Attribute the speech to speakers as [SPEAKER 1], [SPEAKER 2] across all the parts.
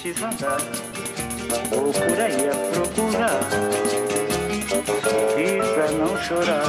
[SPEAKER 1] preciso andar. Vou a procurar. E pra não chorar.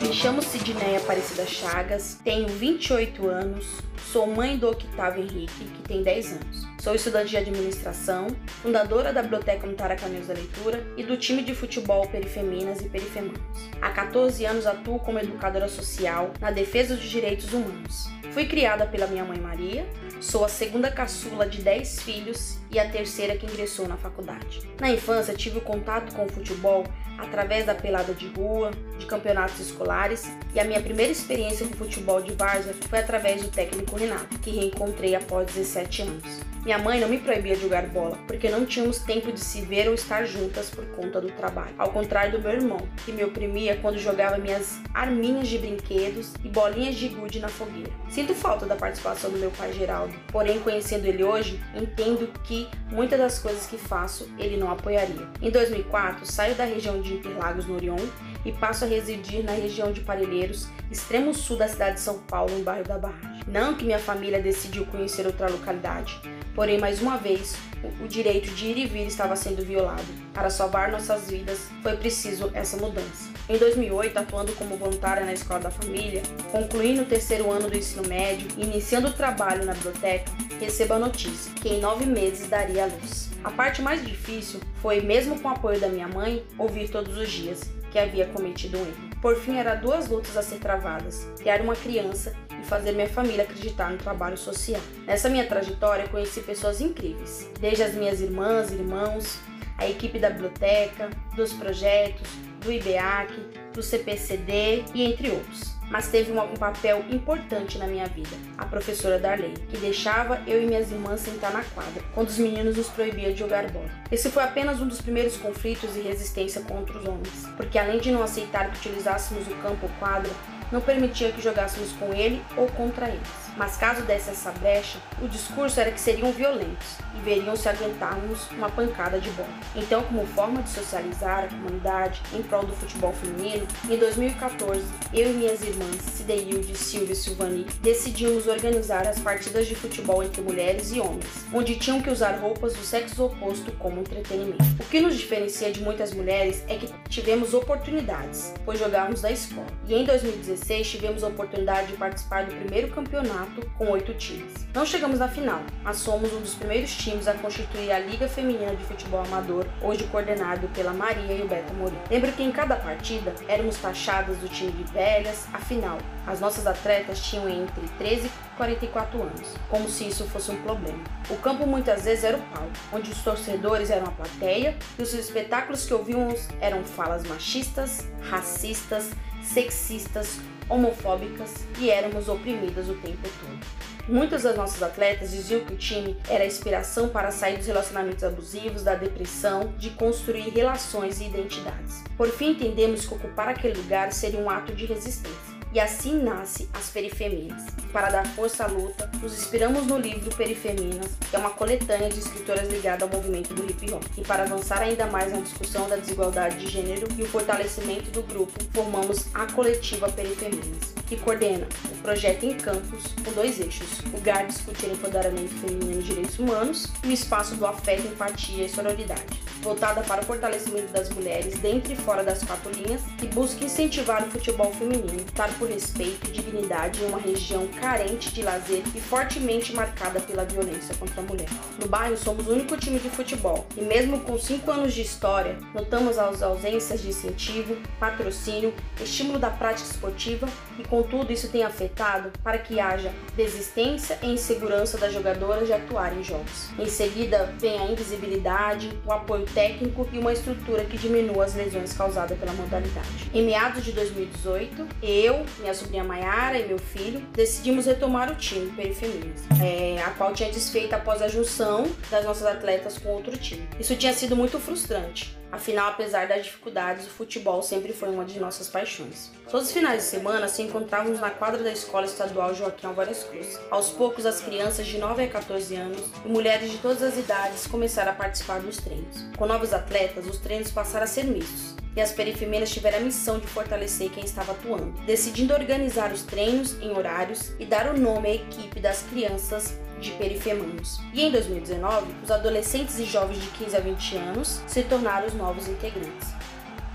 [SPEAKER 2] Me chamo Sidneia Aparecida Chagas, tenho 28 anos, sou mãe do Octavio Henrique, que tem 10 anos. Sou estudante de administração, fundadora da Biblioteca Mutaraca News da Leitura e do time de futebol Perifeminas e Perifemanos. Há 14 anos atuo como educadora social na defesa dos direitos humanos. Fui criada pela minha mãe Maria, sou a segunda caçula de 10 filhos e a terceira que ingressou na faculdade. Na infância tive o contato com o futebol através da pelada de rua, de campeonatos escolares, e a minha primeira experiência com futebol de várzea foi através do técnico Renato, que reencontrei após 17 anos. Minha mãe não me proibia de jogar bola, porque não tínhamos tempo de se ver ou estar juntas por conta do trabalho. Ao contrário do meu irmão, que me oprimia quando jogava minhas arminhas de brinquedos e bolinhas de gude na fogueira. Sinto falta da participação do meu pai Geraldo, porém conhecendo ele hoje, entendo que muitas das coisas que faço ele não apoiaria. Em 2004, saio da região de Interlagos no Orion e passo a residir na região de Parelheiros, extremo sul da cidade de São Paulo, no bairro da Barragem. Não que minha família decidiu conhecer outra localidade, porém, mais uma vez, o direito de ir e vir estava sendo violado. Para salvar nossas vidas, foi preciso essa mudança. Em 2008, atuando como voluntária na Escola da Família, concluindo o terceiro ano do ensino médio e iniciando o trabalho na biblioteca, recebo a notícia que em nove meses daria à luz. A parte mais difícil foi, mesmo com o apoio da minha mãe, ouvir todos os dias que havia cometido um erro. Por fim, eram duas lutas a ser travadas: criar uma criança e fazer minha família acreditar no trabalho social. Nessa minha trajetória, conheci pessoas incríveis, desde as minhas irmãs e irmãos, a equipe da biblioteca, dos projetos, do IBEAC, do CPCD e entre outros mas teve um papel importante na minha vida, a professora Darley, que deixava eu e minhas irmãs sentar na quadra, quando os meninos nos proibiam de jogar bola. Esse foi apenas um dos primeiros conflitos e resistência contra os homens, porque além de não aceitar que utilizássemos o campo ou quadra, não permitia que jogássemos com ele ou contra eles. Mas caso desse essa brecha, o discurso era que seriam violentos e veriam se aguentarmos uma pancada de bola. Então, como forma de socializar a comunidade em prol do futebol feminino, em 2014, eu e minhas irmãs, Cideilde, Silvia e Silvani, decidimos organizar as partidas de futebol entre mulheres e homens, onde tinham que usar roupas do sexo oposto como entretenimento. O que nos diferencia de muitas mulheres é que tivemos oportunidades, pois jogávamos na escola. E em 2016 tivemos a oportunidade de participar do primeiro campeonato campeonato com oito times. Não chegamos na final, mas somos um dos primeiros times a constituir a Liga Feminina de Futebol Amador, hoje coordenado pela Maria e o Beto Morim. Lembro que em cada partida éramos taxadas do time de velhas, afinal, as nossas atletas tinham entre 13 e 44 anos, como se isso fosse um problema. O campo muitas vezes era o palco, onde os torcedores eram a plateia e os espetáculos que ouvíamos eram falas machistas, racistas, sexistas, homofóbicas e éramos oprimidas o tempo todo. Muitas das nossas atletas diziam que o time era a inspiração para sair dos relacionamentos abusivos, da depressão, de construir relações e identidades. Por fim, entendemos que ocupar aquele lugar seria um ato de resistência. E assim nasce as Perifeminas. Para dar força à luta, nos inspiramos no livro Perifeminas, que é uma coletânea de escritoras ligada ao movimento do hip hop. E para avançar ainda mais na discussão da desigualdade de gênero e o fortalecimento do grupo, formamos a coletiva Perifeminas, que coordena o projeto em campus com dois eixos: o de discutir empoderamento feminino e direitos humanos e o espaço do afeto, empatia e sororidade, voltada para o fortalecimento das mulheres dentro e fora das quatro linhas, que busca incentivar o futebol feminino, para por respeito e dignidade em uma região carente de lazer e fortemente marcada pela violência contra a mulher. No bairro, somos o único time de futebol e, mesmo com cinco anos de história, notamos as ausências de incentivo, patrocínio, estímulo da prática esportiva e, contudo, isso tem afetado para que haja desistência e insegurança das jogadoras de atuar em jogos. Em seguida, vem a invisibilidade, o apoio técnico e uma estrutura que diminua as lesões causadas pela modalidade. Em meados de 2018, eu, minha sobrinha Maiara e meu filho, decidimos retomar o time Perifeminas, é, a qual tinha desfeito após a junção das nossas atletas com outro time. Isso tinha sido muito frustrante, Afinal, apesar das dificuldades, o futebol sempre foi uma de nossas paixões. Todos os finais de semana se encontrávamos na quadra da Escola Estadual Joaquim Alvarez Cruz. Aos poucos, as crianças de 9 a 14 anos e mulheres de todas as idades começaram a participar dos treinos. Com novos atletas, os treinos passaram a ser mistos e as perifemeiras tiveram a missão de fortalecer quem estava atuando, decidindo organizar os treinos em horários e dar o nome à equipe das crianças de perifemanos. E em 2019, os adolescentes e jovens de 15 a 20 anos se tornaram os novos integrantes.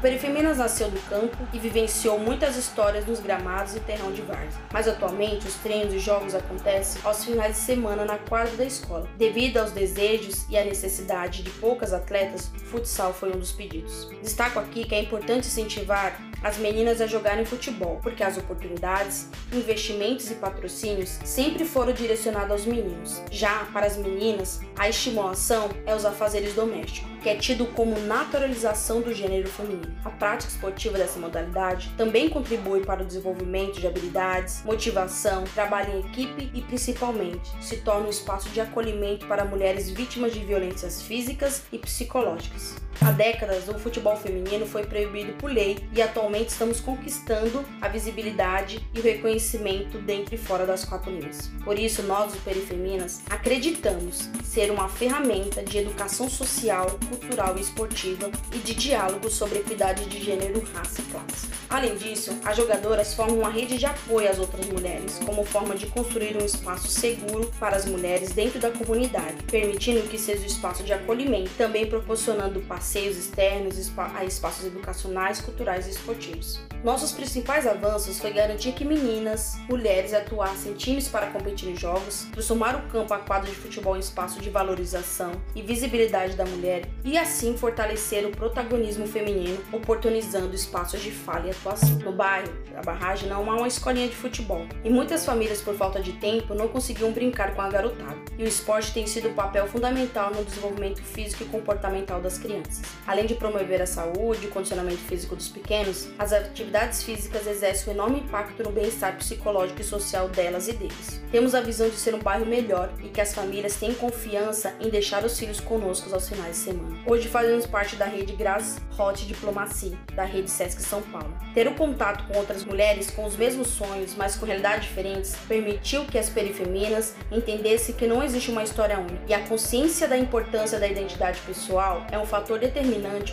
[SPEAKER 2] Perifeminas nasceu do campo e vivenciou muitas histórias nos gramados e terrão de várzea. Mas atualmente os treinos e jogos acontecem aos finais de semana na quadra da escola. Devido aos desejos e à necessidade de poucas atletas, o futsal foi um dos pedidos. Destaco aqui que é importante incentivar as meninas a jogarem futebol, porque as oportunidades, investimentos e patrocínios sempre foram direcionados aos meninos. Já para as meninas, a estimulação é os afazeres domésticos, que é tido como naturalização do gênero feminino. A prática esportiva dessa modalidade também contribui para o desenvolvimento de habilidades, motivação, trabalho em equipe e, principalmente, se torna um espaço de acolhimento para mulheres vítimas de violências físicas e psicológicas. Há décadas, o futebol feminino foi proibido por lei e atualmente estamos conquistando a visibilidade e o reconhecimento dentro e fora das quatro linhas. Por isso, nós, os Perifeminas, acreditamos ser uma ferramenta de educação social, cultural e esportiva e de diálogo sobre equidade de gênero, raça e classe. Além disso, as jogadoras formam uma rede de apoio às outras mulheres, como forma de construir um espaço seguro para as mulheres dentro da comunidade, permitindo que seja um espaço de acolhimento, também proporcionando parceiros passeios externos a espaços educacionais, culturais e esportivos. Nossos principais avanços foi garantir que meninas, mulheres atuassem em times para competir em jogos, transformar o campo a quadro de futebol em espaço de valorização e visibilidade da mulher e assim fortalecer o protagonismo feminino, oportunizando espaços de fala e atuação. No bairro, a barragem não há uma escolinha de futebol e muitas famílias, por falta de tempo, não conseguiam brincar com a garotada. E o esporte tem sido um papel fundamental no desenvolvimento físico e comportamental das crianças. Além de promover a saúde e o condicionamento físico dos pequenos, as atividades físicas exercem um enorme impacto no bem-estar psicológico e social delas e deles. Temos a visão de ser um bairro melhor e que as famílias têm confiança em deixar os filhos conosco aos finais de semana. Hoje fazemos parte da rede Gras Hot Diplomacia, da rede Sesc São Paulo. Ter o contato com outras mulheres com os mesmos sonhos, mas com realidades diferentes, permitiu que as perifeminas entendessem que não existe uma história única e a consciência da importância da identidade pessoal é um fator determinante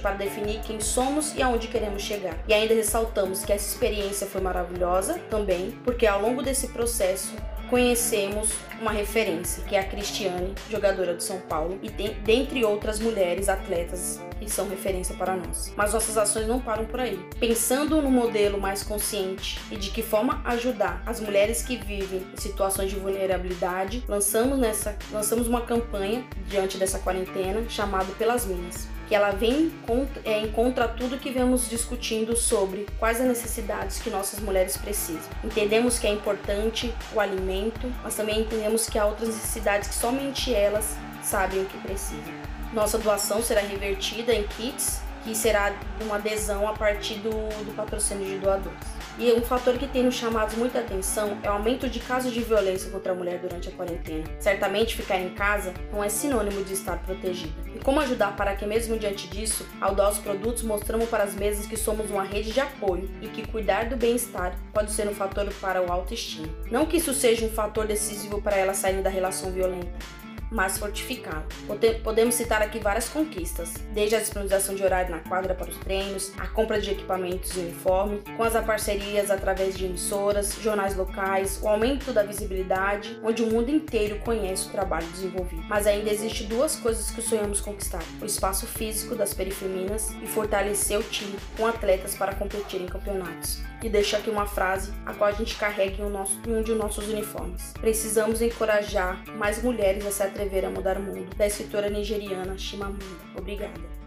[SPEAKER 2] para definir quem somos e aonde queremos chegar. E ainda ressaltamos que essa experiência foi maravilhosa também, porque ao longo desse processo conhecemos uma referência, que é a Cristiane, jogadora de São Paulo, e tem, dentre outras mulheres atletas que são referência para nós. Mas nossas ações não param por aí. Pensando no modelo mais consciente e de que forma ajudar as mulheres que vivem em situações de vulnerabilidade, lançamos nessa lançamos uma campanha diante dessa quarentena chamada Pelas Minas que ela vem contra, é, encontra tudo que vemos discutindo sobre quais as necessidades que nossas mulheres precisam. Entendemos que é importante o alimento, mas também entendemos que há outras necessidades que somente elas sabem o que precisam. Nossa doação será revertida em kits, que será uma adesão a partir do, do patrocínio de doadores. E um fator que tem nos chamado muita atenção é o aumento de casos de violência contra a mulher durante a quarentena. Certamente ficar em casa não é sinônimo de estar protegida. E como ajudar para que, mesmo diante disso, ao doar os produtos, mostramos para as mesas que somos uma rede de apoio e que cuidar do bem-estar pode ser um fator para o autoestima. Não que isso seja um fator decisivo para ela sair da relação violenta, mais fortificado. Podemos citar aqui várias conquistas, desde a disponibilização de horário na quadra para os treinos, a compra de equipamentos e uniforme, com as parcerias através de emissoras, jornais locais, o aumento da visibilidade, onde o mundo inteiro conhece o trabalho desenvolvido. Mas ainda existe duas coisas que sonhamos conquistar: o espaço físico das perifeminas e fortalecer o time com atletas para competir em campeonatos e deixo aqui uma frase a qual a gente carrega em um, nosso, em um de nossos uniformes. Precisamos encorajar mais mulheres a se atrever a mudar o mundo. Da escritora nigeriana Chimamanda. Obrigada.